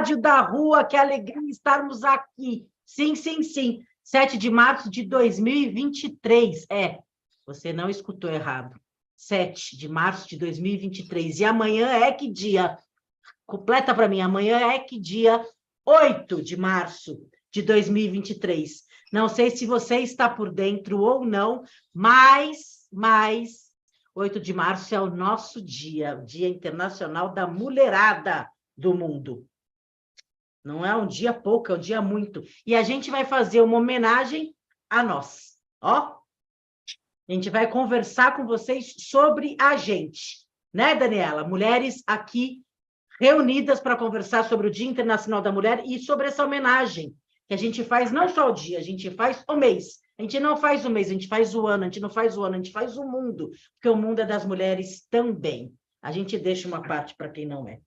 Rádio da Rua, que alegria estarmos aqui. Sim, sim, sim. 7 de março de 2023. É, você não escutou errado. 7 de março de 2023. E amanhã é que dia? Completa para mim. Amanhã é que dia? 8 de março de 2023. Não sei se você está por dentro ou não, mas, mas 8 de março é o nosso dia, Dia Internacional da Mulherada do Mundo. Não é um dia pouco, é um dia muito. E a gente vai fazer uma homenagem a nós. Ó, a gente vai conversar com vocês sobre a gente, né, Daniela? Mulheres aqui reunidas para conversar sobre o Dia Internacional da Mulher e sobre essa homenagem que a gente faz não só o dia, a gente faz o mês. A gente não faz o mês, a gente faz o ano, a gente não faz o ano, a gente faz o mundo, porque o mundo é das mulheres também. A gente deixa uma parte para quem não é.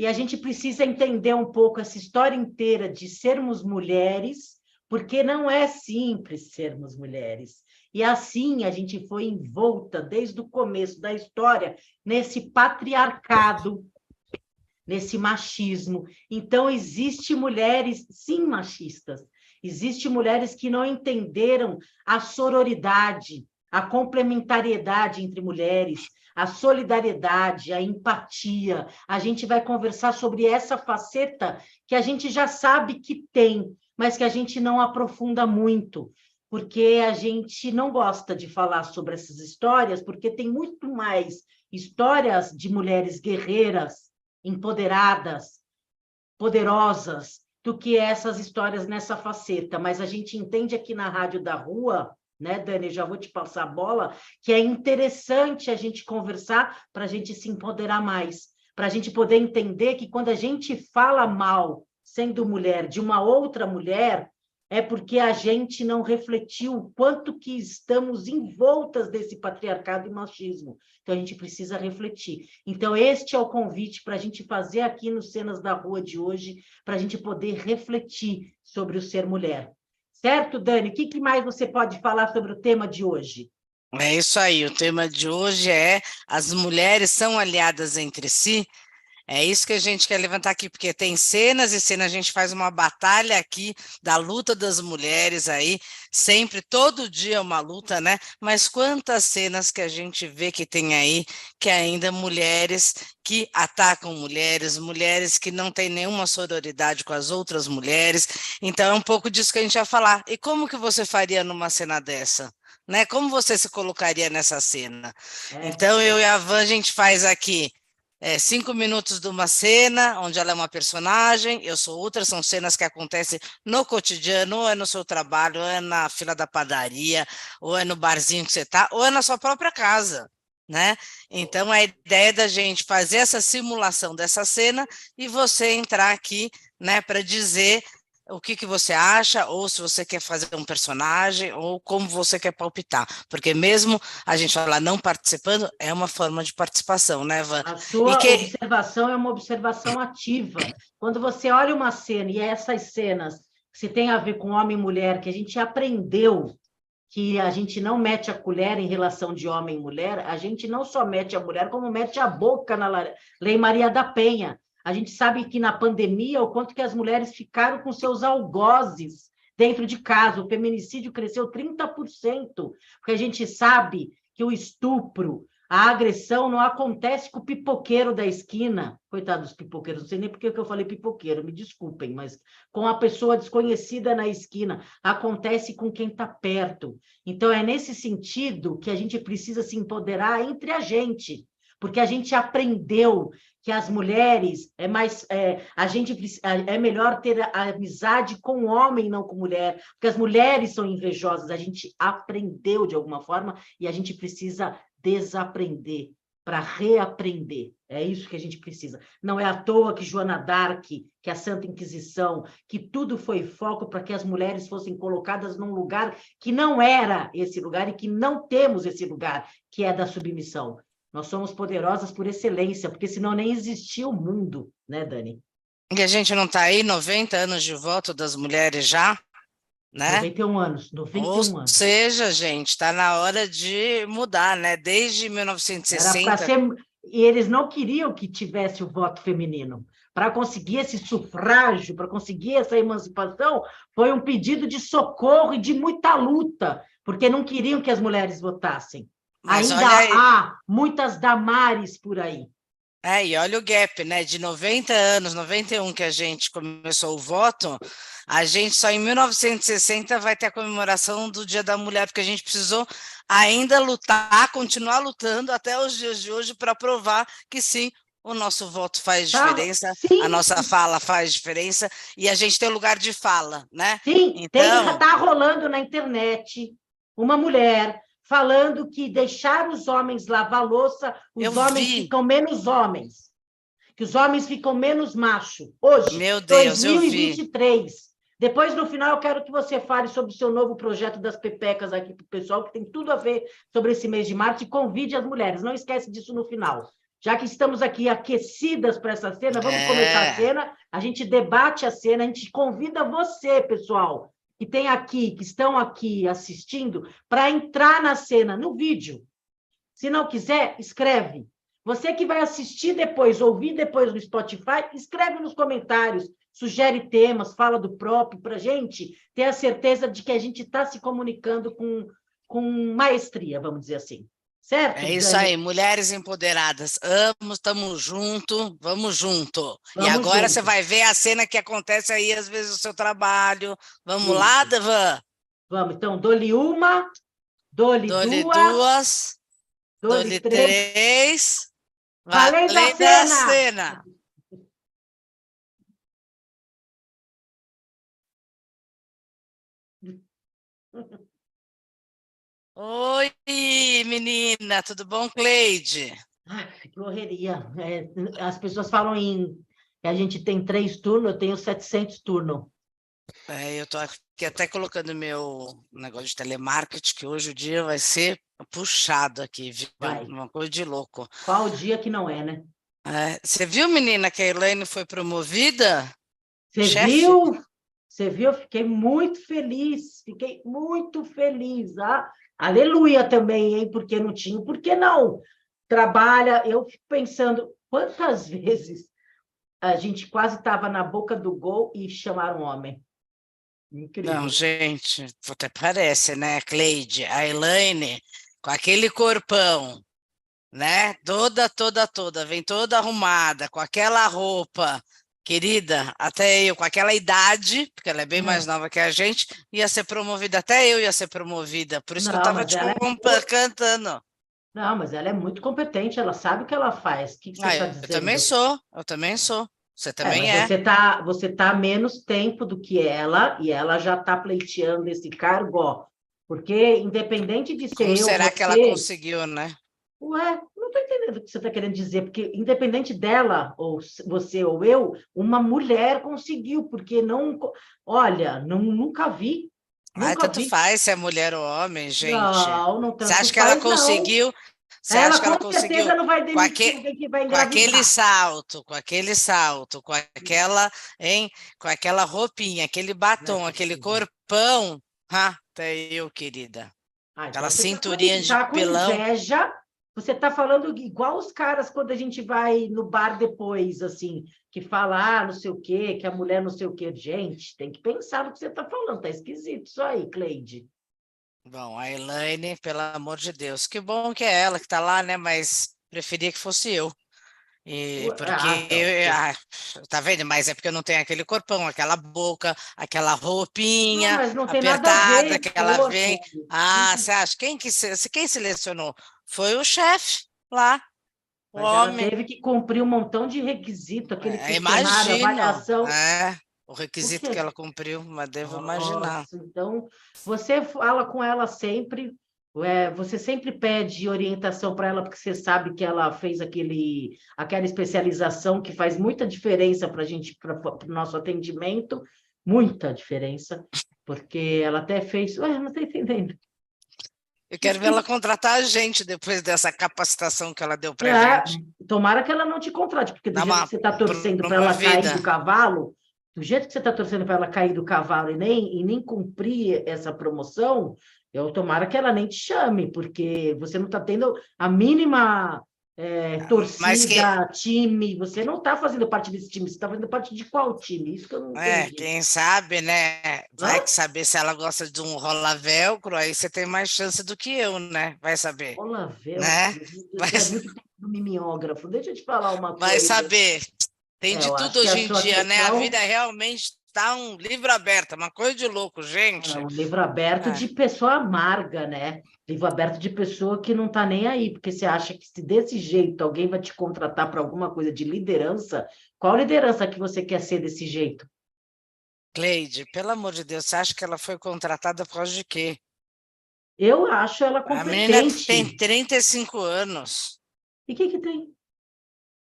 E a gente precisa entender um pouco essa história inteira de sermos mulheres, porque não é simples sermos mulheres. E assim a gente foi envolta desde o começo da história nesse patriarcado, nesse machismo. Então existe mulheres sim machistas, existe mulheres que não entenderam a sororidade, a complementariedade entre mulheres, a solidariedade, a empatia. A gente vai conversar sobre essa faceta que a gente já sabe que tem, mas que a gente não aprofunda muito, porque a gente não gosta de falar sobre essas histórias, porque tem muito mais histórias de mulheres guerreiras, empoderadas, poderosas, do que essas histórias nessa faceta. Mas a gente entende aqui na Rádio da Rua né, Dani? Já vou te passar a bola, que é interessante a gente conversar para a gente se empoderar mais, para a gente poder entender que quando a gente fala mal, sendo mulher, de uma outra mulher, é porque a gente não refletiu o quanto que estamos envoltas desse patriarcado e machismo. Então, a gente precisa refletir. Então, este é o convite para a gente fazer aqui nos Cenas da Rua de hoje, para a gente poder refletir sobre o ser mulher. Certo, Dani? O que, que mais você pode falar sobre o tema de hoje? É isso aí, o tema de hoje é as mulheres são aliadas entre si. É isso que a gente quer levantar aqui, porque tem cenas e cenas, a gente faz uma batalha aqui da luta das mulheres aí, sempre, todo dia é uma luta, né? Mas quantas cenas que a gente vê que tem aí, que ainda mulheres que atacam mulheres, mulheres que não têm nenhuma sororidade com as outras mulheres. Então é um pouco disso que a gente vai falar. E como que você faria numa cena dessa? Né? Como você se colocaria nessa cena? É. Então eu e a Van a gente faz aqui é, cinco minutos de uma cena onde ela é uma personagem, eu sou outra, são cenas que acontecem no cotidiano, ou é no seu trabalho, ou é na fila da padaria, ou é no barzinho que você está, ou é na sua própria casa. Né? Então, a ideia da gente fazer essa simulação dessa cena e você entrar aqui né, para dizer o que, que você acha, ou se você quer fazer um personagem, ou como você quer palpitar. Porque mesmo a gente falar não participando, é uma forma de participação, né, Van? A sua que... observação é uma observação ativa. Quando você olha uma cena, e essas cenas se tem a ver com homem e mulher, que a gente aprendeu que a gente não mete a colher em relação de homem e mulher, a gente não só mete a mulher, como mete a boca na Lei Maria da Penha. A gente sabe que na pandemia, o quanto que as mulheres ficaram com seus algozes dentro de casa. O feminicídio cresceu 30%, porque a gente sabe que o estupro, a agressão não acontece com o pipoqueiro da esquina. Coitado dos pipoqueiros, não sei nem por que eu falei pipoqueiro, me desculpem, mas com a pessoa desconhecida na esquina, acontece com quem está perto. Então, é nesse sentido que a gente precisa se empoderar entre a gente, porque a gente aprendeu que as mulheres é mais é, a gente é melhor ter a amizade com homem não com mulher porque as mulheres são invejosas a gente aprendeu de alguma forma e a gente precisa desaprender para reaprender é isso que a gente precisa. Não é à toa que Joana d'Arc que a Santa Inquisição que tudo foi foco para que as mulheres fossem colocadas num lugar que não era esse lugar e que não temos esse lugar que é da submissão nós somos poderosas por excelência, porque senão nem existia o mundo, né, Dani? E a gente não está aí 90 anos de voto das mulheres já? Né? 91 anos, 91 Ou anos. Ou seja, gente, está na hora de mudar, né? Desde 1960. Ser... E eles não queriam que tivesse o voto feminino, para conseguir esse sufrágio, para conseguir essa emancipação, foi um pedido de socorro e de muita luta, porque não queriam que as mulheres votassem. Mas Ainda há muitas Damares por aí. É, e olha o gap, né? De 90 anos, 91 que a gente começou o voto, a gente só em 1960 vai ter a comemoração do Dia da Mulher, porque a gente precisou ainda lutar, continuar lutando até os dias de hoje para provar que sim, o nosso voto faz tá, diferença, a nossa fala faz diferença e a gente tem lugar de fala, né? Sim, então... tem tá rolando na internet uma mulher falando que deixar os homens lavar louça, os Eu homens vi. ficam menos homens. Que os homens ficam menos macho. Hoje, Meu Deus, 2023. Depois, no final, eu quero que você fale sobre o seu novo projeto das pepecas aqui para o pessoal, que tem tudo a ver sobre esse mês de março, e convide as mulheres. Não esquece disso no final. Já que estamos aqui aquecidas para essa cena, vamos é. começar a cena, a gente debate a cena, a gente convida você, pessoal, que tem aqui, que estão aqui assistindo, para entrar na cena, no vídeo. Se não quiser, escreve. Você que vai assistir depois, ouvir depois no Spotify, escreve nos comentários, sugere temas, fala do próprio, para a gente ter a certeza de que a gente está se comunicando com, com maestria, vamos dizer assim. Certo? É isso aí, mulheres empoderadas. Amo, estamos junto, vamos junto. Vamos e agora junto. você vai ver a cena que acontece aí, às vezes, no seu trabalho. Vamos lá, Davan? Vamos, então, dole uma, dole, dole duas, dole, dole três. três. Valendo, Valendo a cena! A cena. Oi, menina, tudo bom, Cleide? Ai, que correria. É, as pessoas falam em que a gente tem três turnos, eu tenho 700 turnos. É, eu estou aqui até colocando meu negócio de telemarketing, que hoje o dia vai ser puxado aqui, viu? Vai. Uma coisa de louco. Qual o dia que não é, né? É, você viu, menina, que a Elaine foi promovida? Você Chefe? viu? Você viu? Eu fiquei muito feliz, fiquei muito feliz. Ah, Aleluia também, hein? Porque não tinha, por que não? Trabalha, eu fico pensando, quantas vezes a gente quase estava na boca do gol e chamaram homem? Incrível. Não, gente, até parece, né, Cleide? A Elaine, com aquele corpão, né? Toda, toda, toda, vem toda arrumada, com aquela roupa, Querida, até eu, com aquela idade, porque ela é bem mais nova que a gente, ia ser promovida, até eu ia ser promovida, por isso não, que eu estava te é... cantando. Não, mas ela é muito competente, ela sabe o que ela faz. O que, que você ah, tá dizendo? Eu também sou, eu também sou. Você também é. é. Você está você tá menos tempo do que ela, e ela já está pleiteando esse cargo, ó. Porque, independente de ser Como eu, será você... que ela conseguiu, né? Ué, entendendo o que você está querendo dizer, porque independente dela, ou você ou eu, uma mulher conseguiu, porque não. Olha, não, nunca vi. Nunca Ai, tanto vi. faz se é mulher ou homem, gente. Não, não tanto Você acha que ela conseguiu? Não. Você ela, acha que ela conseguiu não vai com, aquele, que vai com aquele salto, com aquele salto, com aquela, hein, com aquela roupinha, aquele batom, aquele corpão, ah, até eu, querida. Então aquela cinturinha tá de pelão. Inveja você está falando igual os caras quando a gente vai no bar depois, assim, que fala, ah, não sei o quê, que a mulher não sei o quê. Gente, tem que pensar no que você está falando, tá esquisito isso aí, Cleide. Bom, a Elaine, pelo amor de Deus, que bom que é ela que está lá, né? Mas preferia que fosse eu. E porque ah, tá. eu, ah, tá vendo? Mas é porque eu não tenho aquele corpão, aquela boca, aquela roupinha não, não apertada ver, que ela vem. Ah, você acha? Quem que quem selecionou? Foi o chefe lá. O homem. teve que cumprir um montão de requisito, aquele é, questionário, avaliação. É, o requisito que ela cumpriu, mas devo Nossa, imaginar. Então, você fala com ela sempre, é, você sempre pede orientação para ela, porque você sabe que ela fez aquele, aquela especialização que faz muita diferença para a gente, para o nosso atendimento, muita diferença, porque ela até fez. Ué, não estou entendendo. Eu quero ver ela contratar a gente depois dessa capacitação que ela deu para é, gente. Tomara que ela não te contrate, porque do Dá jeito uma, que você está torcendo para ela vida. cair do cavalo, do jeito que você está torcendo para ela cair do cavalo e nem, e nem cumprir essa promoção, eu tomara que ela nem te chame, porque você não está tendo a mínima é, torcida, que... time. Você não está fazendo parte desse time, você está fazendo parte de qual time? Isso que eu não É, quem sabe, né? Vai saber se ela gosta de um rola velcro, aí você tem mais chance do que eu, né? Vai saber. Rola velcro? Né? Vai... É muito do mimeógrafo. Deixa eu te falar uma coisa. Vai saber. Tem é, de tudo hoje em dia, questão... né? A vida realmente está um livro aberto, uma coisa de louco, gente. É um livro aberto é. de pessoa amarga, né? Livro aberto de pessoa que não está nem aí, porque você acha que se desse jeito alguém vai te contratar para alguma coisa de liderança, qual liderança que você quer ser desse jeito? Cleide, pelo amor de Deus, você acha que ela foi contratada por causa de quê? Eu acho ela competente. A menina tem 35 anos. E o que que tem?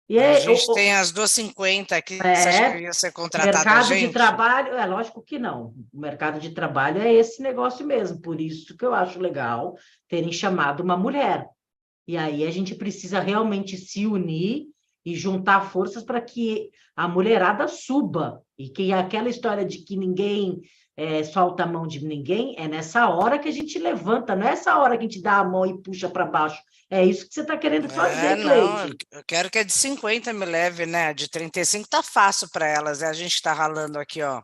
E é, a gente o, tem as 250 aqui, é, você acha que ia ser contratada mercado de trabalho, é lógico que não. O mercado de trabalho é esse negócio mesmo, por isso que eu acho legal terem chamado uma mulher. E aí a gente precisa realmente se unir e juntar forças para que a mulherada suba. E que aquela história de que ninguém é, solta a mão de ninguém, é nessa hora que a gente levanta, não é essa hora que a gente dá a mão e puxa para baixo. É isso que você está querendo fazer, é, não, Eu quero que a de 50 me leve, né? A de 35 tá fácil para elas, a gente está ralando aqui, ó.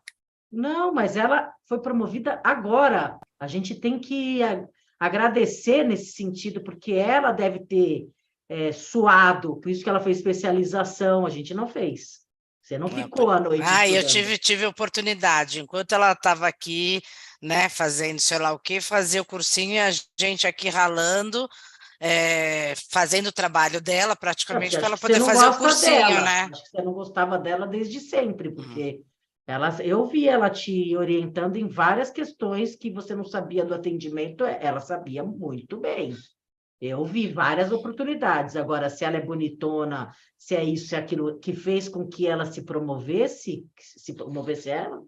Não, mas ela foi promovida agora. A gente tem que agradecer nesse sentido, porque ela deve ter é, suado, por isso que ela fez especialização, a gente não fez. Você não ficou à noite. Ah, estudando. eu tive, tive oportunidade. Enquanto ela estava aqui, né, fazendo sei lá o quê, fazer o cursinho e a gente aqui ralando, é, fazendo o trabalho dela praticamente para ela poder fazer o cursinho, dela. né? Acho que você não gostava dela desde sempre, hum. porque hum. ela, eu vi ela te orientando em várias questões que você não sabia do atendimento, ela sabia muito bem. Eu vi várias oportunidades. Agora, se ela é bonitona, se é isso, se é aquilo que fez com que ela se promovesse, se promovesse ela,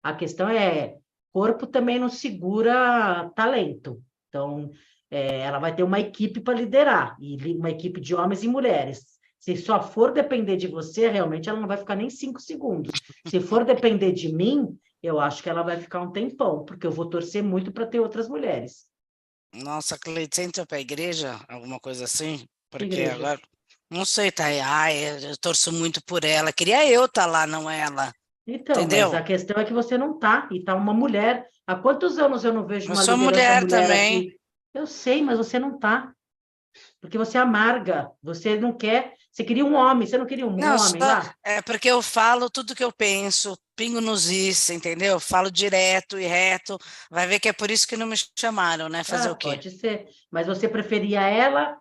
a questão é: corpo também não segura talento. Então, é, ela vai ter uma equipe para liderar, e uma equipe de homens e mulheres. Se só for depender de você, realmente ela não vai ficar nem cinco segundos. Se for depender de mim, eu acho que ela vai ficar um tempão, porque eu vou torcer muito para ter outras mulheres. Nossa, Cleide, você entrou para a igreja? Alguma coisa assim? Porque igreja. agora. Não sei, tá aí. Ai, eu torço muito por ela. Queria eu estar tá lá, não ela. Então, Entendeu? mas a questão é que você não tá, e tá uma mulher. Há quantos anos eu não vejo uma eu sou mulher, mulher também. Aqui? Eu sei, mas você não tá. Porque você amarga, você não quer você queria um homem, você não queria um não, homem só, lá? É porque eu falo tudo que eu penso, pingo nos is, entendeu? Falo direto e reto. Vai ver que é por isso que não me chamaram, né? Fazer ah, o quê? Pode ser. Mas você preferia ela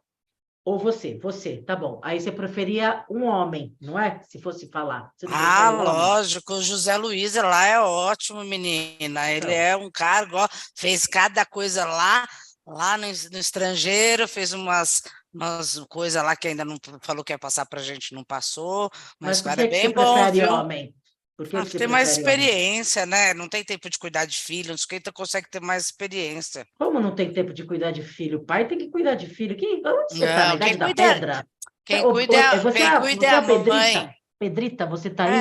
ou você? Você, tá bom. Aí você preferia um homem, não é? Se fosse falar. ah, lógico. O José Luiz lá é ótimo, menina. Ele então. é um cara, fez cada coisa lá, lá no, no estrangeiro, fez umas umas coisas lá que ainda não falou que ia passar para a gente, não passou, mas, mas o cara é bem bom, homem? Porque ah, tem mais experiência, homem? né? Não tem tempo de cuidar de filho, não sei quem consegue ter mais experiência. Como não tem tempo de cuidar de filho? O pai tem que cuidar de filho. Quem, onde você está? Na idade da cuida, pedra? Quem cuida, é, você, quem cuida é a Pedrita? mãe. Pedrita, você está aí?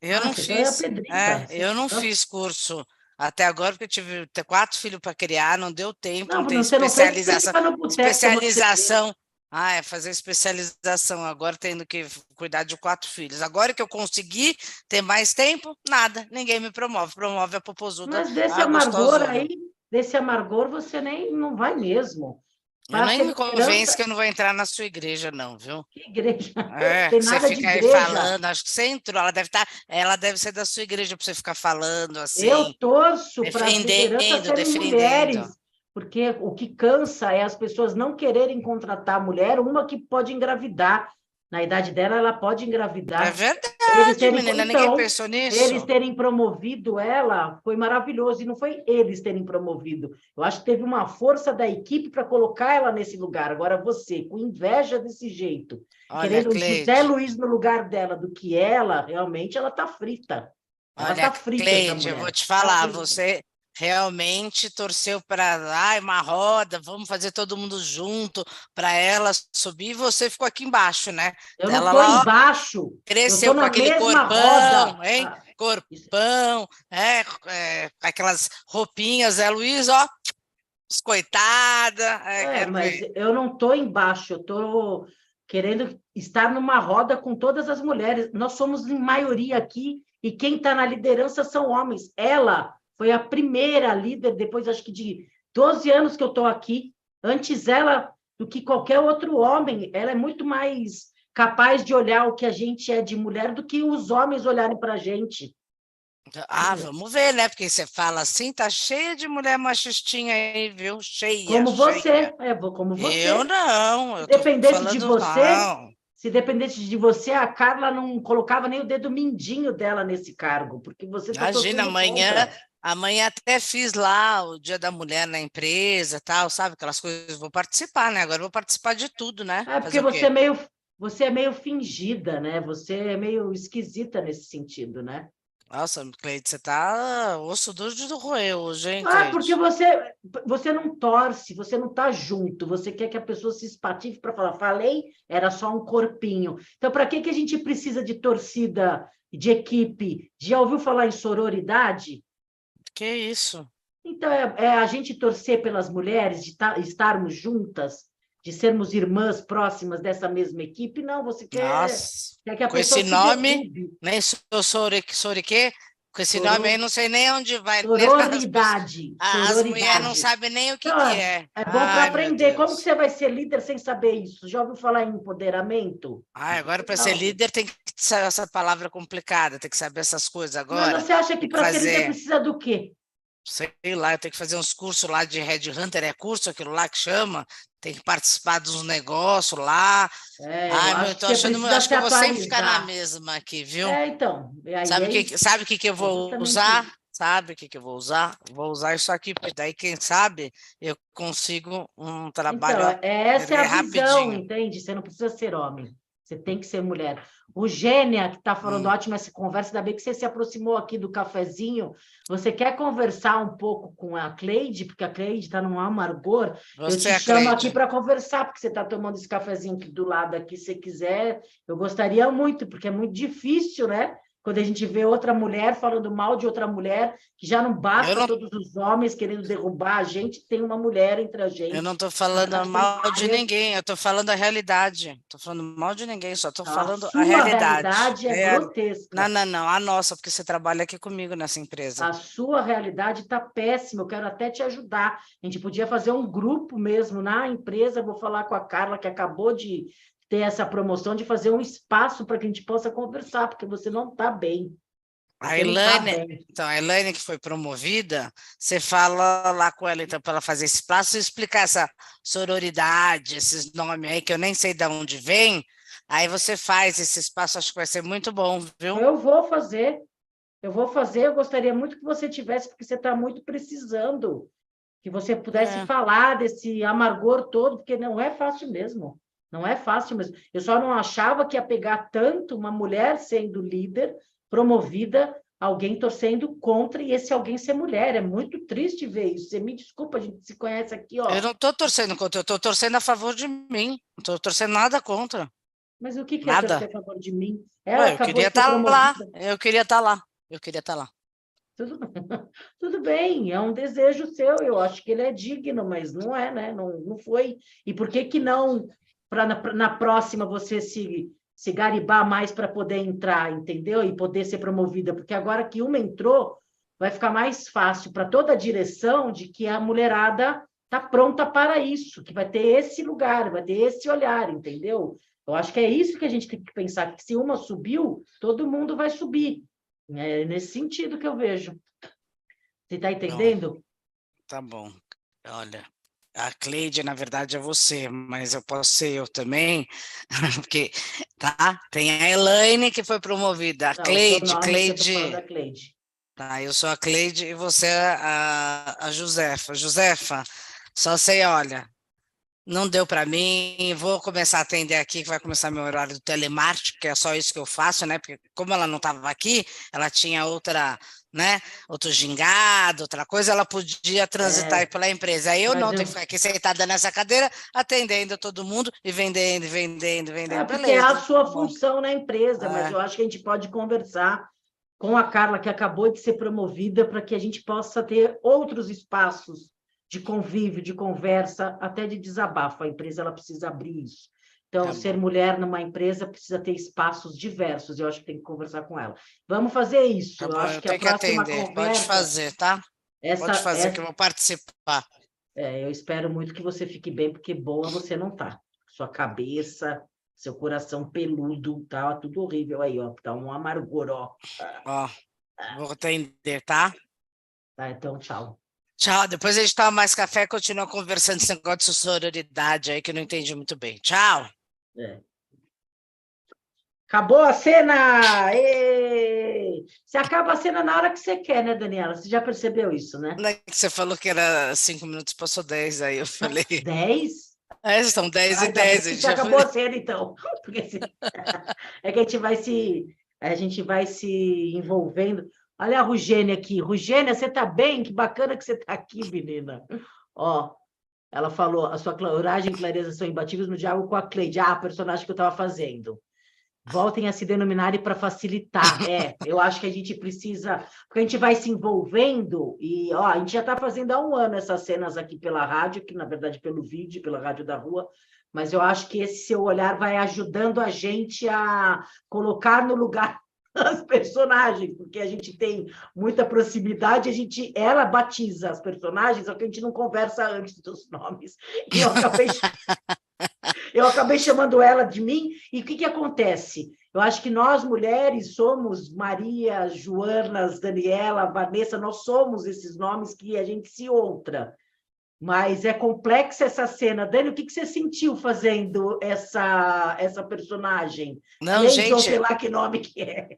É, eu não ah, fiz. É, eu não então... fiz curso até agora, porque eu tive quatro filhos para criar, não deu tempo, não, não tem especialização. Não especialização ah, é fazer especialização, agora tendo que cuidar de quatro filhos. Agora que eu consegui ter mais tempo, nada, ninguém me promove, promove a popozuda. Mas desse amargor aí, desse amargor você nem não vai mesmo. Eu nem me convence que eu não vou entrar na sua igreja, não, viu? Que igreja? É, Tem nada você fica aí falando, acho que você entrou, ela deve estar, tá, ela deve ser da sua igreja para você ficar falando assim. Eu torço para defendendo, defendendo. mulheres porque o que cansa é as pessoas não quererem contratar a mulher, uma que pode engravidar. Na idade dela, ela pode engravidar. É verdade, terem, menina, então, ninguém pensou nisso. Eles terem promovido ela foi maravilhoso, e não foi eles terem promovido. Eu acho que teve uma força da equipe para colocar ela nesse lugar. Agora, você, com inveja desse jeito, Olha, querendo o José Luiz no lugar dela do que ela, realmente ela está frita. Ela Olha, tá frita, Cleide, eu vou te falar, tá você realmente torceu para lá, uma roda, vamos fazer todo mundo junto para ela subir, você ficou aqui embaixo, né? Eu ela não estou embaixo. Cresceu com aquele corpão, roda. hein? Ah, corpão, é, é, aquelas roupinhas, é Luiz, ó, coitada. É, é mas eu não estou embaixo, eu estou querendo estar numa roda com todas as mulheres. Nós somos em maioria aqui e quem está na liderança são homens. Ela foi a primeira líder, depois acho que de 12 anos que eu estou aqui. Antes ela do que qualquer outro homem. Ela é muito mais capaz de olhar o que a gente é de mulher do que os homens olharem para a gente. Ah, vamos ver, né? Porque você fala assim, tá cheia de mulher machistinha aí, viu? Cheia. Como você, cheia. é, como você. Eu não. Eu dependesse de você, não. se dependesse de você, a Carla não colocava nem o dedo mindinho dela nesse cargo, porque você tá Imagina, amanhã, contra. Amanhã até fiz lá o Dia da Mulher na empresa, tal, sabe? Aquelas coisas, vou participar, né? Agora vou participar de tudo, né? É porque você é meio você é meio fingida, né? Você é meio esquisita nesse sentido, né? Nossa, Cleide, você tá osso duro de roer hoje, hein, Ah, porque você, você não torce, você não tá junto, você quer que a pessoa se espatife para falar, falei, era só um corpinho. Então, para que, que a gente precisa de torcida, de equipe? Já ouviu falar em sororidade? Que isso? Então, é, é a gente torcer pelas mulheres, de estarmos juntas, de sermos irmãs próximas dessa mesma equipe, não, você quer, Nossa, quer que a com pessoa esse nome, nem sou Sorique, com esse Soror... nome aí, não sei nem onde vai. Sororidade. As, as mulheres não sabem nem o que, então, que é. É bom para aprender. Como que você vai ser líder sem saber isso? Já ouviu falar em empoderamento? Ah, agora para ser líder tem que saber essa palavra complicada, tem que saber essas coisas agora. Mas você acha que para fazer... ser precisa do quê? sei lá, eu tenho que fazer uns cursos lá de Red Hunter, é curso aquilo lá que chama, tem que participar dos negócios lá. É, Ai, eu tô achando, acho que eu vou sempre ficar na mesma aqui, viu? É, então. sabe o que, sabe que, que eu vou usar? Isso. Sabe o que, que eu vou usar? Vou usar isso aqui, porque daí, quem sabe, eu consigo um trabalho. Então, essa é a visão, entende? Você não precisa ser homem. Você tem que ser mulher. O Gênia, que está falando hum. ótima essa conversa, ainda bem que você se aproximou aqui do cafezinho. Você quer conversar um pouco com a Cleide, porque a Cleide está num amargor. Você eu te é chamo Cleide. aqui para conversar, porque você está tomando esse cafezinho aqui do lado aqui, se quiser. Eu gostaria muito, porque é muito difícil, né? Quando a gente vê outra mulher falando mal de outra mulher, que já não basta não... todos os homens querendo derrubar a gente, tem uma mulher entre a gente. Eu não estou falando mal de ninguém, eu estou falando a realidade. Estou falando mal de ninguém, só estou falando a realidade. A realidade é, é grotesca. Não, não, não, a nossa, porque você trabalha aqui comigo nessa empresa. A sua realidade está péssima, eu quero até te ajudar. A gente podia fazer um grupo mesmo na empresa, vou falar com a Carla, que acabou de ter essa promoção de fazer um espaço para que a gente possa conversar, porque você não está bem. A tá Elaine, tá então, a Elaine que foi promovida, você fala lá com ela, então, para ela fazer esse espaço e explicar essa sororidade, esses nomes aí que eu nem sei de onde vem, aí você faz esse espaço, acho que vai ser muito bom, viu? Eu vou fazer, eu vou fazer, eu gostaria muito que você tivesse, porque você está muito precisando, que você pudesse é. falar desse amargor todo, porque não é fácil mesmo. Não é fácil mesmo. Eu só não achava que ia pegar tanto uma mulher sendo líder, promovida, alguém torcendo contra e esse alguém ser mulher. É muito triste ver isso. Você me desculpa, a gente se conhece aqui, ó. Eu não estou torcendo contra, eu estou torcendo a favor de mim. Não estou torcendo nada contra. Mas o que, que é nada. é torcer a favor de mim? Ela eu queria estar tá lá. Eu queria estar tá lá. Eu queria estar tá lá. Tudo, tudo bem, é um desejo seu, eu acho que ele é digno, mas não é, né? Não, não foi. E por que que não para na, na, próxima você se, se garibar mais para poder entrar, entendeu? E poder ser promovida, porque agora que uma entrou, vai ficar mais fácil para toda a direção de que a mulherada está pronta para isso, que vai ter esse lugar, vai ter esse olhar, entendeu? Eu acho que é isso que a gente tem que pensar, que se uma subiu, todo mundo vai subir. É nesse sentido que eu vejo. Você está entendendo? Não. Tá bom. Olha, a Cleide, na verdade, é você, mas eu posso ser eu também, porque, tá? Tem a Elaine que foi promovida, a Não, Cleide, Cleide. Cleide. Tá, eu sou a Cleide e você é a, a Josefa. Josefa, só sei, olha, não deu para mim, vou começar a atender aqui, que vai começar meu horário do telemarketing, que é só isso que eu faço, né? Porque como ela não estava aqui, ela tinha outra né? Outro gingado, outra coisa, ela podia transitar é. pela empresa. Aí eu Mas não eu... tenho que ficar aqui sentada nessa cadeira, atendendo todo mundo e vendendo, vendendo, vendendo. É, porque é a sua função na empresa, é. mas eu acho que a gente pode conversar com a Carla, que acabou de ser promovida, para que a gente possa ter outros espaços de convívio, de conversa, até de desabafo. A empresa ela precisa abrir isso. Então, tá ser mulher numa empresa precisa ter espaços diversos. Eu acho que tem que conversar com ela. Vamos fazer isso. Tá eu acho que a próxima que conversa... Pode fazer, tá? Essa, Pode fazer essa... que eu vou participar. É, eu espero muito que você fique bem, porque boa você não tá. Sua cabeça, seu coração peludo, tá tudo horrível aí, ó. Tá um amargor, ó. Ó, vou entender, tá? Tá, então tchau. Tchau. Depois a gente toma mais café e continua conversando esse negócio de sororidade aí que eu não entendi muito bem. Tchau. É. Acabou a cena! Êêê! Você acaba a cena na hora que você quer, né, Daniela? Você já percebeu isso, né? É você falou que era cinco minutos, passou dez, aí eu falei. Dez? É, são dez ah, e dez. Já, já acabou a cena, então. Porque, é que a gente vai se a gente vai se envolvendo. Olha a Rugênia aqui. Rugênia, você está bem? Que bacana que você está aqui, menina. Ó, ela falou, a sua coragem e clareza são imbatíveis no diálogo com a Cleide. Ah, a personagem que eu estava fazendo. Voltem a se denominar para facilitar. É, eu acho que a gente precisa, porque a gente vai se envolvendo e ó, a gente já está fazendo há um ano essas cenas aqui pela rádio, que na verdade pelo vídeo, pela rádio da rua, mas eu acho que esse seu olhar vai ajudando a gente a colocar no lugar as personagens, porque a gente tem muita proximidade, a gente, ela batiza as personagens, só que a gente não conversa antes dos nomes. E eu acabei, eu acabei chamando ela de mim, e o que, que acontece? Eu acho que nós, mulheres, somos Maria, Joanas, Daniela, Vanessa, nós somos esses nomes que a gente se outra. Mas é complexa essa cena. Dani, o que, que você sentiu fazendo essa, essa personagem? Não, Cleide, gente... Ou sei lá que nome que é.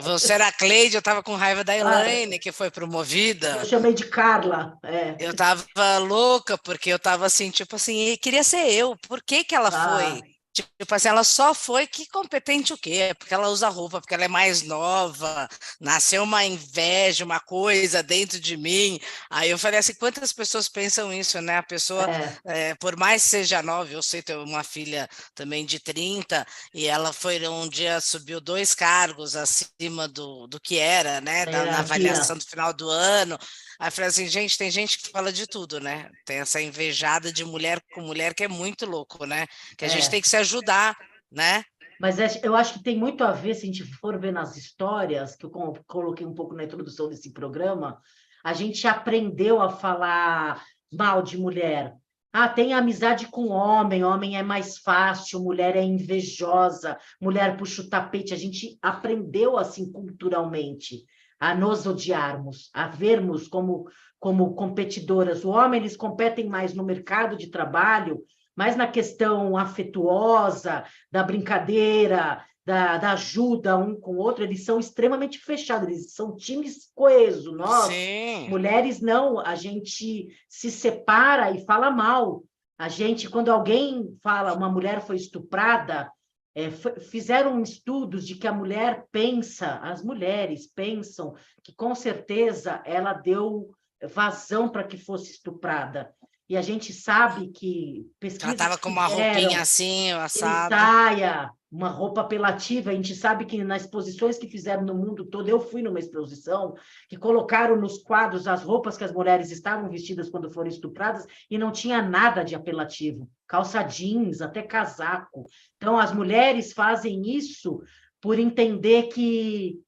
Você era a Cleide, eu estava com raiva da Elaine, ah, que foi promovida. Eu chamei de Carla. É. Eu estava louca, porque eu estava assim, tipo assim, queria ser eu. Por que, que ela ah. foi? Tipo assim, ela só foi que competente o quê? Porque ela usa roupa, porque ela é mais nova, nasceu uma inveja, uma coisa dentro de mim. Aí eu falei assim, quantas pessoas pensam isso, né? A pessoa, é. É, por mais seja nova, eu sei ter uma filha também de 30, e ela foi um dia, subiu dois cargos acima do, do que era, né? Da, na avaliação do final do ano. Aí eu falei assim, gente, tem gente que fala de tudo, né? Tem essa invejada de mulher com mulher que é muito louco, né? Que a é. gente tem que se ajudar, né? Mas é, eu acho que tem muito a ver, se a gente for ver nas histórias, que eu coloquei um pouco na introdução desse programa, a gente aprendeu a falar mal de mulher. Ah, tem amizade com homem, homem é mais fácil, mulher é invejosa, mulher puxa o tapete. A gente aprendeu assim culturalmente a nos odiarmos, a vermos como, como competidoras. O homem, eles competem mais no mercado de trabalho, mais na questão afetuosa, da brincadeira, da, da, ajuda um com o outro, eles são extremamente fechados, eles são times coesos. Nós, Sim. mulheres, não, a gente se separa e fala mal. A gente, quando alguém fala, uma mulher foi estuprada, é, fizeram estudos de que a mulher pensa, as mulheres pensam que com certeza ela deu vazão para que fosse estuprada. E a gente sabe que pesquisas Ela estava com uma roupinha assim, assada. Saia, uma roupa apelativa. A gente sabe que nas exposições que fizeram no mundo todo, eu fui numa exposição, que colocaram nos quadros as roupas que as mulheres estavam vestidas quando foram estupradas e não tinha nada de apelativo. Calça jeans, até casaco. Então, as mulheres fazem isso por entender que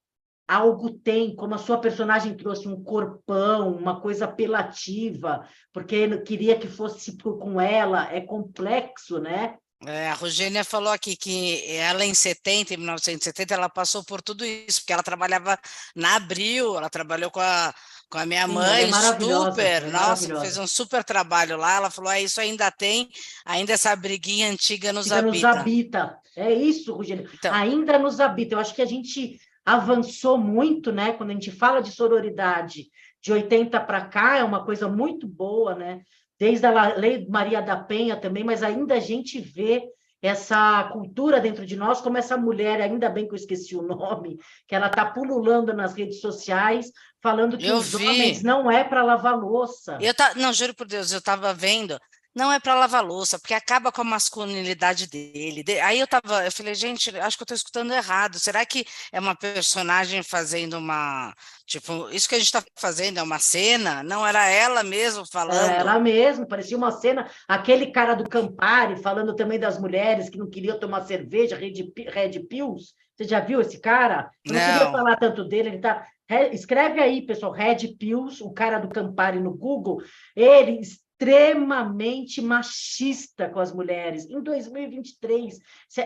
algo tem, como a sua personagem trouxe um corpão, uma coisa apelativa, porque queria que fosse com ela, é complexo, né? É, a Rogênia falou aqui que ela em 70, em 1970, ela passou por tudo isso, porque ela trabalhava na Abril, ela trabalhou com a, com a minha Sim, mãe, é super, é nossa, fez um super trabalho lá, ela falou, ah, isso ainda tem, ainda essa briguinha antiga nos ainda habita. nos habita, é isso, Rogênia, então, ainda nos habita, eu acho que a gente avançou muito, né? Quando a gente fala de sororidade de 80 para cá, é uma coisa muito boa, né? Desde a Lei Maria da Penha também, mas ainda a gente vê essa cultura dentro de nós, como essa mulher, ainda bem que eu esqueci o nome, que ela está pululando nas redes sociais, falando que eu os vi. homens não é para lavar louça. Eu tá, não, juro por Deus, eu estava vendo não é para lavar louça, porque acaba com a masculinidade dele. Aí eu tava, eu falei, gente, acho que eu estou escutando errado. Será que é uma personagem fazendo uma, tipo, isso que a gente está fazendo é uma cena? Não era ela mesmo falando? É ela mesmo, parecia uma cena. Aquele cara do Campari falando também das mulheres que não queriam tomar cerveja, Red, Red Pills. Você já viu esse cara? Eu não, não queria falar tanto dele, ele tá. Escreve aí, pessoal, Red Pills, o cara do Campari no Google. Ele extremamente machista com as mulheres em 2023.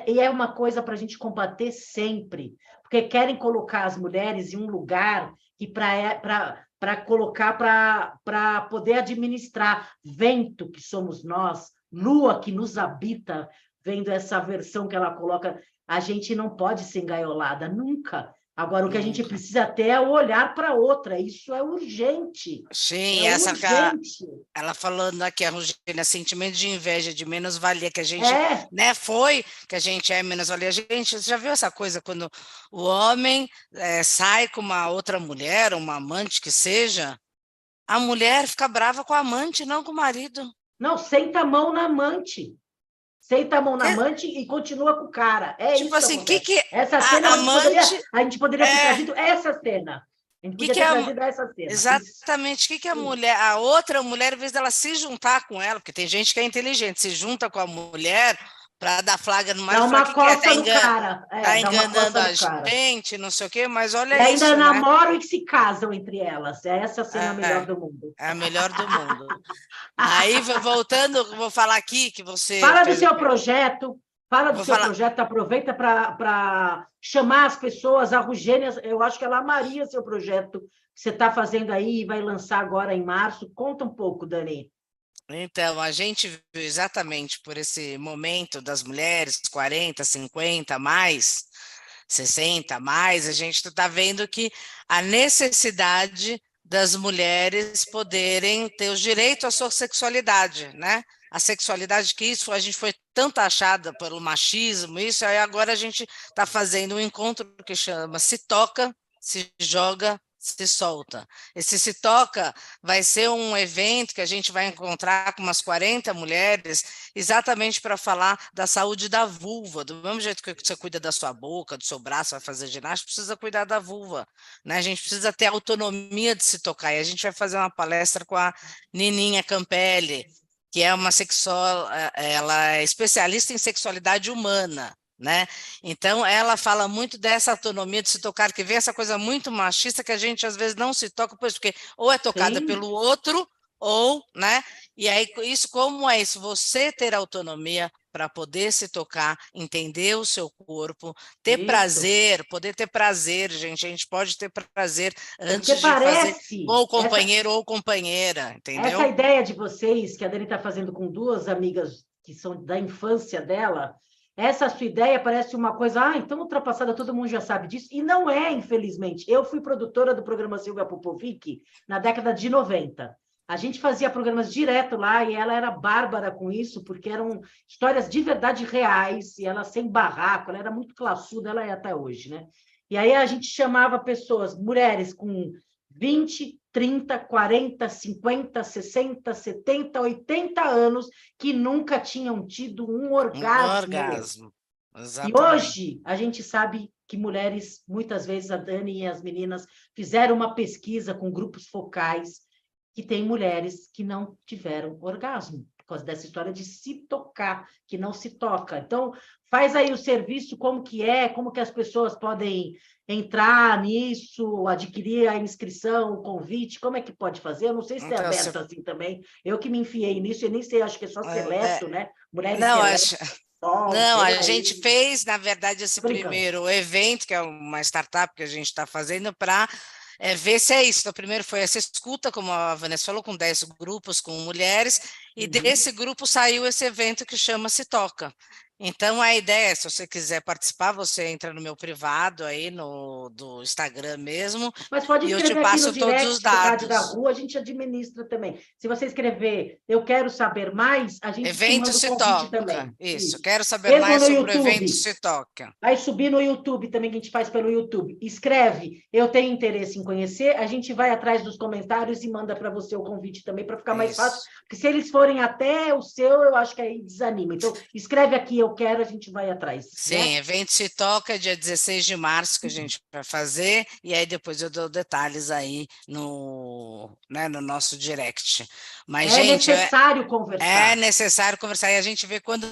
E é uma coisa para a gente combater sempre, porque querem colocar as mulheres em um lugar que para para colocar para poder administrar vento que somos nós, lua que nos habita, vendo essa versão que ela coloca, a gente não pode ser engaiolada nunca. Agora, o que a gente precisa ter é olhar para outra, isso é urgente. Sim, é essa urgente. ela falando aqui, a Rogênia, sentimento de inveja, de menos-valia, que a gente é. né, foi, que a gente é menos-valia. Gente, você já viu essa coisa quando o homem é, sai com uma outra mulher, uma amante que seja, a mulher fica brava com a amante, não com o marido. Não, senta a mão na amante senta a mão na é. amante e continua com o cara. É tipo isso assim, que que essa cena a, amante, a, gente poderia, a gente poderia ter é... trazido essa cena. A gente que que a, essa cena. Exatamente. O que, que a mulher, a outra mulher, em vez dela se juntar com ela, porque tem gente que é inteligente, se junta com a mulher para dar flagra no marido. Dá uma costa tá no cara. É, tá enganando a gente, não sei o quê, mas olha e isso. ainda né? namoram e se casam entre elas. É essa cena é, melhor do mundo. É a melhor do mundo. Aí, voltando, vou falar aqui que você. Fala do seu projeto. Fala do vou seu falar... projeto, aproveita para chamar as pessoas. A Rugênia, eu acho que ela amaria seu projeto que você está fazendo aí e vai lançar agora em março. Conta um pouco, Dani. Então, a gente viu exatamente por esse momento das mulheres, 40, 50 mais, 60 mais, a gente está vendo que a necessidade das mulheres poderem ter o direito à sua sexualidade, né? A sexualidade que isso a gente foi tão taxada pelo machismo, isso aí agora a gente está fazendo um encontro que chama Se Toca, Se Joga, se solta. Esse Se Toca vai ser um evento que a gente vai encontrar com umas 40 mulheres, exatamente para falar da saúde da vulva. Do mesmo jeito que você cuida da sua boca, do seu braço, vai fazer ginástica, precisa cuidar da vulva. Né? A gente precisa ter autonomia de se tocar. E a gente vai fazer uma palestra com a Nininha Campelli, que é uma sexual, eh, ela é especialista em sexualidade humana né? Então, ela fala muito dessa autonomia de se tocar, que vem essa coisa muito machista que a gente às vezes não se toca, pois porque ou é tocada Sim. pelo outro, ou, né? E aí, isso como é isso? Você ter autonomia para poder se tocar, entender o seu corpo, ter isso. prazer, poder ter prazer, gente. A gente pode ter prazer antes de fazer ou companheiro essa, ou companheira, entendeu? Essa ideia de vocês que a Dani está fazendo com duas amigas que são da infância dela, essa sua ideia parece uma coisa, ah, então ultrapassada, todo mundo já sabe disso. E não é, infelizmente. Eu fui produtora do programa Silvia Popovic na década de 90. A gente fazia programas direto lá e ela era bárbara com isso, porque eram histórias de verdade reais, e ela sem barraco, ela era muito classuda, ela é até hoje, né? E aí a gente chamava pessoas, mulheres com 20, 30, 40, 50, 60, 70, 80 anos que nunca tinham tido um orgasmo. Um orgasmo. Exatamente. E hoje a gente sabe que mulheres, muitas vezes a Dani e as meninas fizeram uma pesquisa com grupos focais que tem mulheres que não tiveram orgasmo causa dessa história de se tocar, que não se toca. Então, faz aí o serviço como que é, como que as pessoas podem entrar nisso, adquirir a inscrição, o convite, como é que pode fazer? Eu não sei se é então, aberto se... assim também. Eu que me enfiei nisso, eu nem sei, acho que é só é, seleto, é... né? Mulheres não, acho... não, a gente fez, na verdade, esse primeiro evento, que é uma startup que a gente está fazendo para é, ver se é isso. Então, primeiro foi essa escuta, como a Vanessa falou, com 10 grupos, com mulheres, e uhum. desse grupo saiu esse evento que chama Se Toca, Então, a ideia, se você quiser participar, você entra no meu privado aí, no do Instagram mesmo. Mas pode escrever e eu te passo todos os dados. da Rua, a gente administra também. Se você escrever, eu quero saber mais, a gente Evento se toca. Também. Isso, Isso, quero saber Mesmo mais sobre YouTube. o evento se toca. Aí subir no YouTube também, que a gente faz pelo YouTube. Escreve, eu tenho interesse em conhecer, a gente vai atrás dos comentários e manda para você o convite também, para ficar mais Isso. fácil. Porque se eles forem até o seu, eu acho que aí desanima. Então, escreve aqui, eu eu quero, a gente vai atrás. Né? Sim, né? evento se toca dia 16 de março que a gente vai fazer, e aí depois eu dou detalhes aí no, né, no nosso direct. Mas, é gente, é necessário é, conversar. É necessário conversar, e a gente vê quando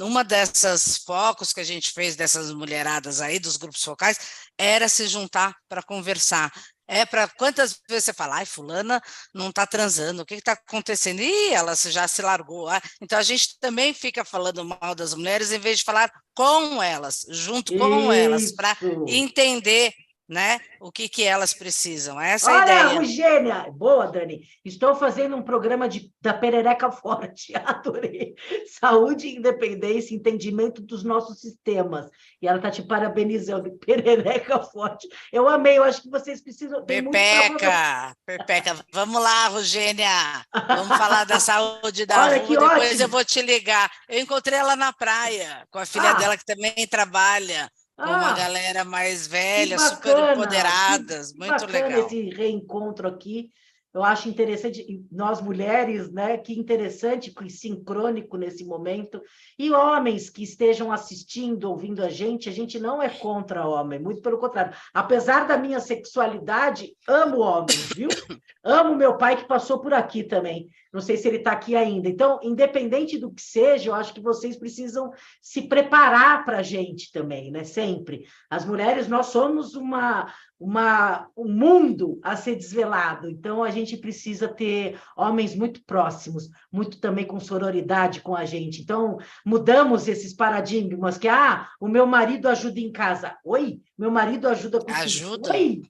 uma dessas focos que a gente fez dessas mulheradas aí, dos grupos focais, era se juntar para conversar. É para quantas vezes você fala, ai, fulana não está transando, o que está acontecendo? Ih, ela já se largou. Ah, então a gente também fica falando mal das mulheres em vez de falar com elas, junto com Isso. elas, para entender né? O que, que elas precisam. Essa Olha, é a ideia. Rogênia! Boa, Dani. Estou fazendo um programa de, da Perereca Forte. Adorei. Saúde, independência, entendimento dos nossos sistemas. E ela está te parabenizando. Perereca Forte. Eu amei. Eu acho que vocês precisam... Pepeca! Pepeca. Vamos lá, Rogênia. Vamos falar da saúde da Olha, rua. Depois ótimo. eu vou te ligar. Eu encontrei ela na praia, com a filha ah. dela, que também trabalha com ah, uma galera mais velha, bacana, super empoderadas, que, muito legal. esse reencontro aqui. Eu acho interessante, nós mulheres, né? Que interessante, que sincrônico nesse momento. E homens que estejam assistindo, ouvindo a gente, a gente não é contra homem, muito pelo contrário. Apesar da minha sexualidade, amo homens, viu? amo meu pai que passou por aqui também. Não sei se ele está aqui ainda. Então, independente do que seja, eu acho que vocês precisam se preparar para a gente também, né? Sempre. As mulheres, nós somos uma, uma, um mundo a ser desvelado. Então, a gente precisa ter homens muito próximos, muito também com sororidade com a gente. Então, mudamos esses paradigmas que, ah, o meu marido ajuda em casa. Oi? Meu marido ajuda com Ajuda? Oi?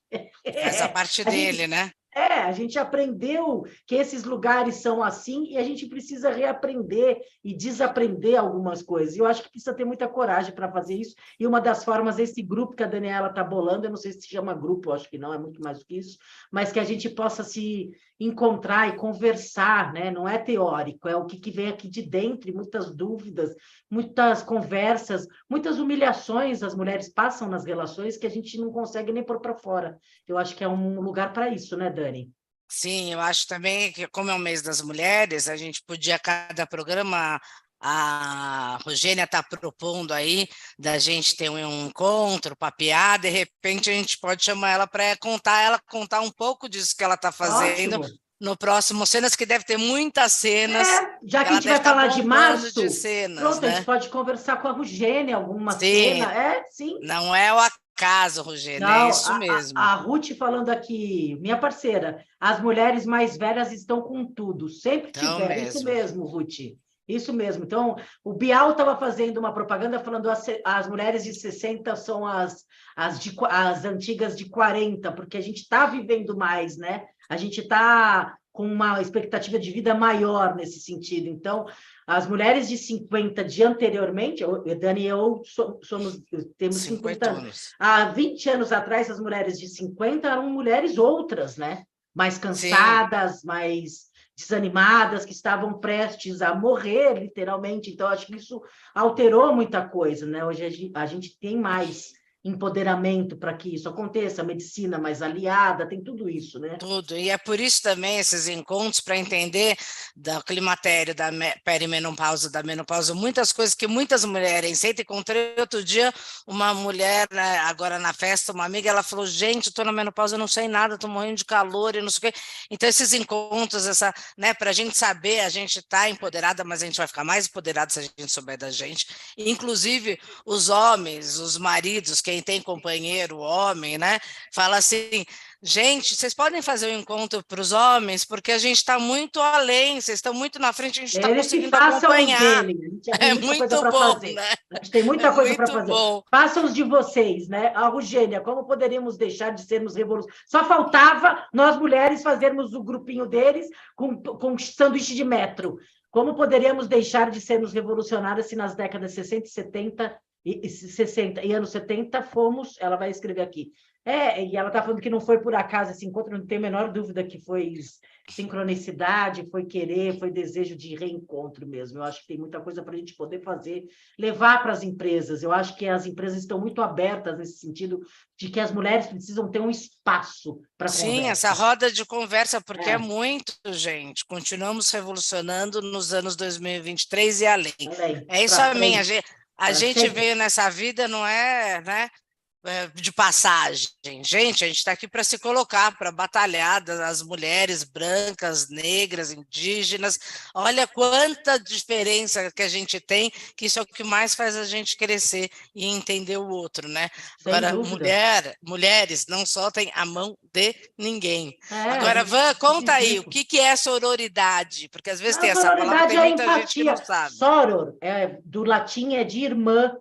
Essa parte dele, gente... né? É, a gente aprendeu que esses lugares são assim e a gente precisa reaprender e desaprender algumas coisas. E eu acho que precisa ter muita coragem para fazer isso. E uma das formas, esse grupo que a Daniela está bolando, eu não sei se chama grupo, acho que não, é muito mais do que isso, mas que a gente possa se encontrar e conversar, né? não é teórico, é o que, que vem aqui de dentro, muitas dúvidas, muitas conversas, muitas humilhações as mulheres passam nas relações que a gente não consegue nem pôr para fora. Eu acho que é um lugar para isso, né, Dani? Sim, eu acho também que, como é o mês das mulheres, a gente podia, cada programa, a Rogênia está propondo aí da gente ter um encontro, papear, de repente a gente pode chamar ela para contar, ela contar um pouco disso que ela está fazendo. Ótimo. No próximo Cenas, que deve ter muitas cenas. É, já que a gente vai tá falar de março, de cenas, pronto, né? a gente pode conversar com a Rogênia, alguma sim. cena. É, sim. Não é o acaso, Rogênia, é Não, é isso a, mesmo. A, a Ruth falando aqui, minha parceira, as mulheres mais velhas estão com tudo. Sempre então tiver. Mesmo. Isso mesmo, Ruth. Isso mesmo. Então, o Bial estava fazendo uma propaganda falando as, as mulheres de 60 são as, as, de, as antigas de 40, porque a gente está vivendo mais, né? A gente está com uma expectativa de vida maior nesse sentido. Então, as mulheres de 50 de anteriormente, eu, Dani e eu somos, temos 50, 50 anos. Há 20 anos atrás, as mulheres de 50 eram mulheres outras, né? Mais cansadas, Sim. mais desanimadas, que estavam prestes a morrer, literalmente. Então, acho que isso alterou muita coisa, né? Hoje a gente tem mais empoderamento para que isso aconteça, medicina mais aliada, tem tudo isso, né? Tudo, e é por isso também esses encontros para entender do climatério, da perimenopausa, da menopausa, muitas coisas que muitas mulheres sentem. Encontrei outro dia uma mulher, né, agora na festa, uma amiga, ela falou, gente, estou na menopausa, não sei nada, estou morrendo de calor e não sei o quê. Então, esses encontros, essa, né, para a gente saber, a gente está empoderada, mas a gente vai ficar mais empoderada se a gente souber da gente. Inclusive, os homens, os maridos, quem tem companheiro, homem, né? Fala assim, gente, vocês podem fazer um encontro para os homens, porque a gente está muito além, vocês estão muito na frente, a gente está conseguindo acompanhar. É muito bom, né? A gente tem muita é coisa para fazer. Bom. Façam os de vocês, né? A Rogênia, como poderíamos deixar de sermos revolucionários? Só faltava nós mulheres fazermos o grupinho deles com, com sanduíche de metro. Como poderíamos deixar de sermos revolucionárias se nas décadas 60 e 70 e 60 e anos 70 fomos, ela vai escrever aqui. É, e ela está falando que não foi por acaso esse encontro, não tem a menor dúvida que foi sincronicidade, foi querer, foi desejo de reencontro mesmo. Eu acho que tem muita coisa para a gente poder fazer, levar para as empresas. Eu acho que as empresas estão muito abertas nesse sentido de que as mulheres precisam ter um espaço para Sim, essa roda de conversa, porque é. é. muito, gente. Continuamos revolucionando nos anos 2023 e além. além é isso a minha. A gente veio nessa vida, não é, né? É, de passagem. Gente, a gente está aqui para se colocar, para batalhar das mulheres brancas, negras, indígenas. Olha quanta diferença que a gente tem, que isso é o que mais faz a gente crescer e entender o outro, né? Sem Agora, mulher, mulheres não soltem a mão de ninguém. É, Agora, Van, conta aí, o que, que é sororidade? Porque às vezes tem essa palavra, tem é muita empatia. gente que não sabe. Soror, é, do latim é de irmã,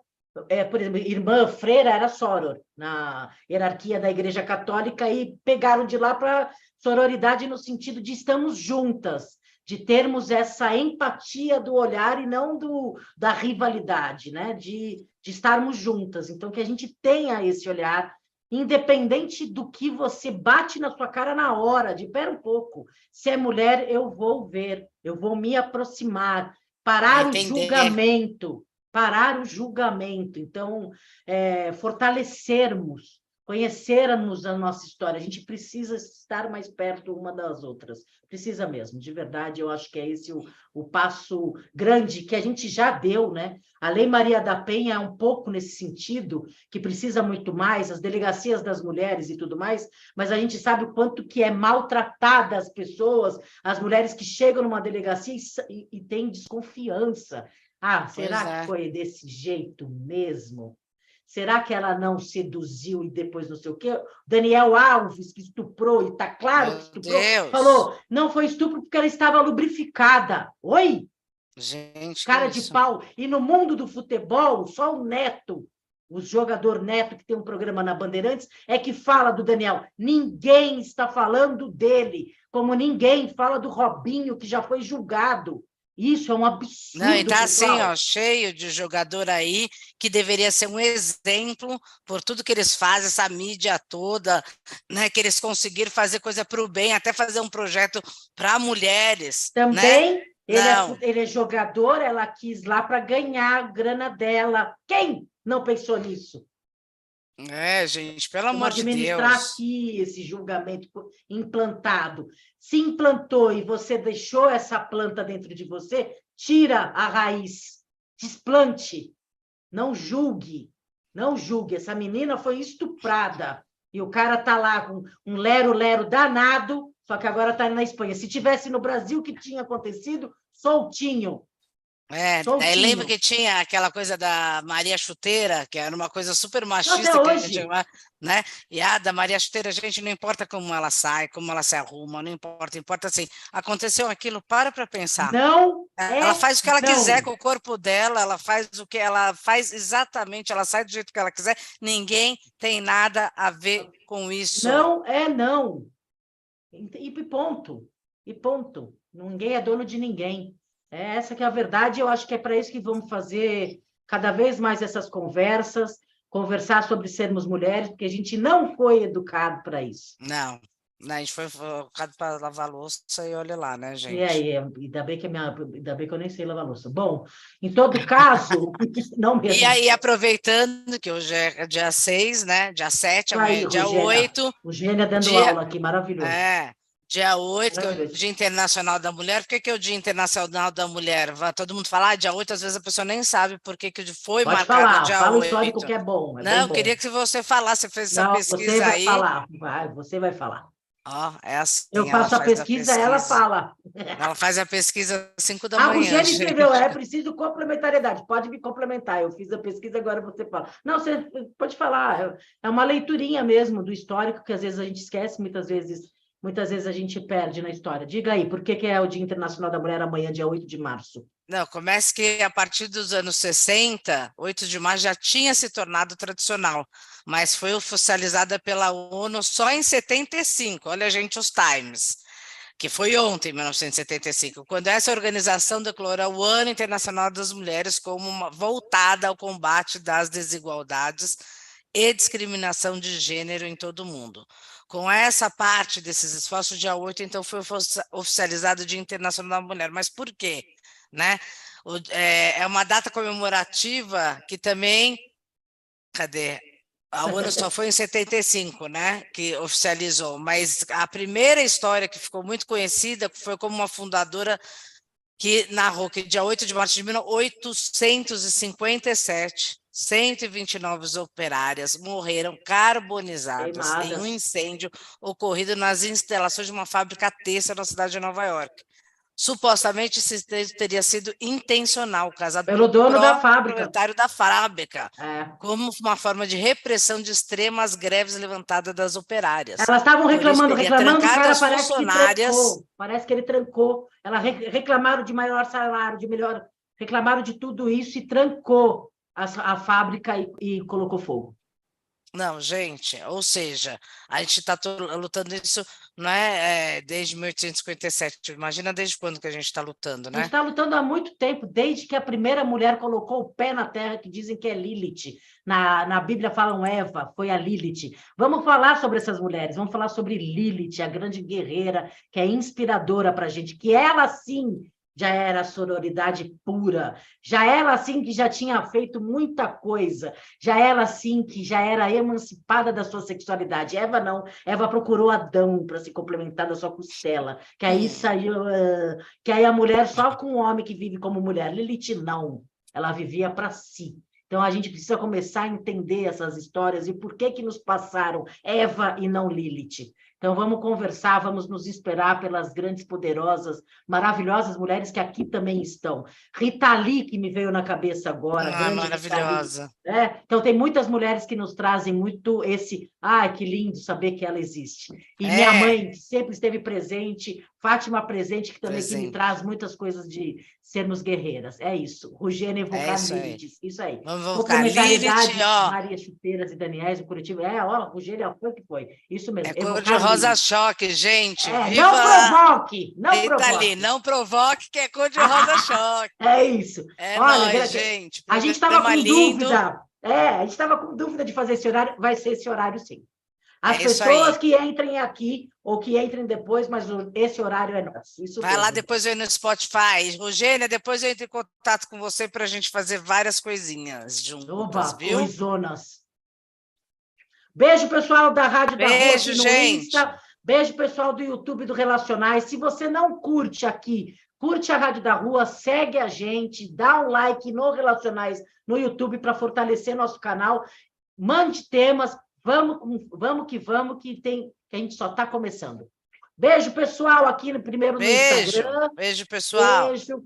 é, por exemplo, irmã freira era soror na hierarquia da Igreja Católica e pegaram de lá para sororidade no sentido de estamos juntas, de termos essa empatia do olhar e não do da rivalidade, né? De, de estarmos juntas. Então que a gente tenha esse olhar independente do que você bate na sua cara na hora, de pera um pouco, se é mulher, eu vou ver, eu vou me aproximar, parar o julgamento, parar o julgamento, então, é, fortalecermos, conhecermos a nossa história. A gente precisa estar mais perto uma das outras, precisa mesmo, de verdade. Eu acho que é esse o, o passo grande que a gente já deu, né? A Lei Maria da Penha é um pouco nesse sentido, que precisa muito mais, as delegacias das mulheres e tudo mais, mas a gente sabe o quanto que é maltratada as pessoas, as mulheres que chegam numa delegacia e, e, e têm desconfiança ah, será é. que foi desse jeito mesmo? Será que ela não seduziu e depois não sei o quê? Daniel Alves, que estuprou, e está claro Meu que estuprou, Deus. falou: não foi estupro porque ela estava lubrificada. Oi? Gente. Cara de pau. E no mundo do futebol, só o Neto, o jogador Neto, que tem um programa na Bandeirantes, é que fala do Daniel. Ninguém está falando dele, como ninguém fala do Robinho, que já foi julgado. Isso é um absurdo. Não, e tá assim, ó, cheio de jogador aí que deveria ser um exemplo por tudo que eles fazem, essa mídia toda, né? Que eles conseguiram fazer coisa para o bem, até fazer um projeto para mulheres. Né? Também né? ele, é, ele é jogador, ela quis lá para ganhar a grana dela. Quem não pensou nisso? É, gente, pelo amor de Deus. Administrar aqui esse julgamento implantado. Se implantou e você deixou essa planta dentro de você, tira a raiz, desplante, não julgue, não julgue. Essa menina foi estuprada e o cara tá lá com um lero-lero danado, só que agora está na Espanha. Se tivesse no Brasil, o que tinha acontecido? Soltinho. É, aí lembra que tinha aquela coisa da Maria Chuteira, que era uma coisa super machista, que a gente, né? E a da Maria Chuteira, gente, não importa como ela sai, como ela se arruma, não importa, importa assim, aconteceu aquilo, para para pensar. Não. Ela é, faz o que ela não. quiser com o corpo dela, ela faz o que ela faz exatamente, ela sai do jeito que ela quiser, ninguém tem nada a ver com isso. Não é não. E ponto. E ponto. Ninguém é dono de ninguém. É essa que é a verdade, eu acho que é para isso que vamos fazer cada vez mais essas conversas, conversar sobre sermos mulheres, porque a gente não foi educado para isso. Não, a gente foi educado para lavar louça e olha lá, né, gente? E aí, ainda bem que, minha, ainda bem que eu nem sei lavar louça. Bom, em todo caso, não mesmo. E aí, aproveitando que hoje é dia 6, né? Dia 7, amanhã é dia Rogénia. 8. O Gênia dando dia... aula aqui, maravilhoso. É, Dia 8, que é o Dia Internacional da Mulher. Por que, que é o Dia Internacional da Mulher? Todo mundo fala, ah, dia 8, às vezes a pessoa nem sabe por que, que foi Pode marcado falar, dia fala 8. o histórico que é bom. É Não, eu queria que você falasse, você fez essa Não, pesquisa você vai aí. Falar, vai, você vai falar. Ó, oh, é assim. Eu faço a pesquisa, a pesquisa, ela fala. Ela faz a pesquisa às 5 da ah, manhã. O Gênio escreveu, é preciso complementariedade. Pode me complementar. Eu fiz a pesquisa, agora você fala. Não, você pode falar. É uma leiturinha mesmo do histórico, que às vezes a gente esquece, muitas vezes muitas vezes a gente perde na história. Diga aí, por que, que é o Dia Internacional da Mulher amanhã, dia 8 de março? Não, começa que a partir dos anos 60, 8 de março já tinha se tornado tradicional, mas foi oficializada pela ONU só em 75. Olha, gente, os times. que foi ontem, 1975, quando essa organização declarou o Ano Internacional das Mulheres como uma, voltada ao combate das desigualdades e discriminação de gênero em todo o mundo. Com essa parte desses esforços, dia 8, então, foi oficializado o Dia Internacional da Mulher. Mas por quê? Né? É, é uma data comemorativa que também. Cadê? A ONU só foi em 75, né, que oficializou, mas a primeira história que ficou muito conhecida foi como uma fundadora que narrou que dia 8 de março de 1857, 129 operárias morreram carbonizadas Queimadas. em um incêndio ocorrido nas instalações de uma fábrica têxtil na cidade de Nova York. Supostamente esse teria sido intencional, casado pelo dono da fábrica, proprietário da fábrica, é. como uma forma de repressão de extremas greves levantadas das operárias. Elas estavam reclamando, reclamando, o cara parece funcionárias... que trancou, parece que ele trancou. Elas reclamaram de maior salário, de melhor, reclamaram de tudo isso e trancou a, a fábrica e, e colocou fogo. Não, gente, ou seja, a gente está lutando isso não é, é, desde 1857. Imagina desde quando que a gente está lutando, né? A gente está lutando há muito tempo, desde que a primeira mulher colocou o pé na terra, que dizem que é Lilith. Na, na Bíblia falam Eva, foi a Lilith. Vamos falar sobre essas mulheres, vamos falar sobre Lilith, a grande guerreira, que é inspiradora para a gente, que ela sim já era sororidade pura, já ela assim que já tinha feito muita coisa, já ela assim que já era emancipada da sua sexualidade. Eva não, Eva procurou Adão para se complementar da sua costela, que aí hum. saiu, uh, que aí a mulher só com o homem que vive como mulher. Lilith não, ela vivia para si. Então a gente precisa começar a entender essas histórias e por que que nos passaram Eva e não Lilith. Então, vamos conversar, vamos nos esperar pelas grandes, poderosas, maravilhosas mulheres que aqui também estão. Rita Lee, que me veio na cabeça agora. Ah, maravilhosa. É? Então, tem muitas mulheres que nos trazem muito esse. Ai, que lindo saber que ela existe. E é. minha mãe, que sempre esteve presente, Fátima presente, que também que me traz muitas coisas de sermos guerreiras. É isso. Rogênia evocar é isso Lilith. Isso aí. Vamos Lilith, ó. Maria Chuteiras e Daniels, o Curitiba. É, ó, Rogênia foi que foi. Isso mesmo. É cor de rosa choque, gente. É. Não provoque. Não Eita provoque. ali, não provoque, que é cor de rosa choque. É isso. É Olha, nóis, gente. A gente estava com lindo. dúvida. É, a gente estava com dúvida de fazer esse horário. Vai ser esse horário, sim. As é pessoas que entrem aqui ou que entrem depois, mas esse horário é nosso. Isso Vai mesmo. lá depois eu no Spotify. Rogênia, depois eu entro em contato com você para a gente fazer várias coisinhas juntas, Oba, viu? Coisonas. Beijo, pessoal da Rádio Beijo, da Rua, gente. Insta. Beijo, pessoal do YouTube do Relacionais. Se você não curte aqui, curte a Rádio da Rua, segue a gente, dá um like no Relacionais no YouTube para fortalecer nosso canal. Mande temas, Vamos, vamos que vamos, que tem que a gente só está começando. Beijo, pessoal, aqui no primeiro beijo, no Instagram. Beijo, pessoal. Beijo.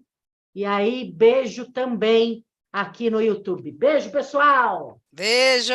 E aí, beijo também aqui no YouTube. Beijo, pessoal. Beijo.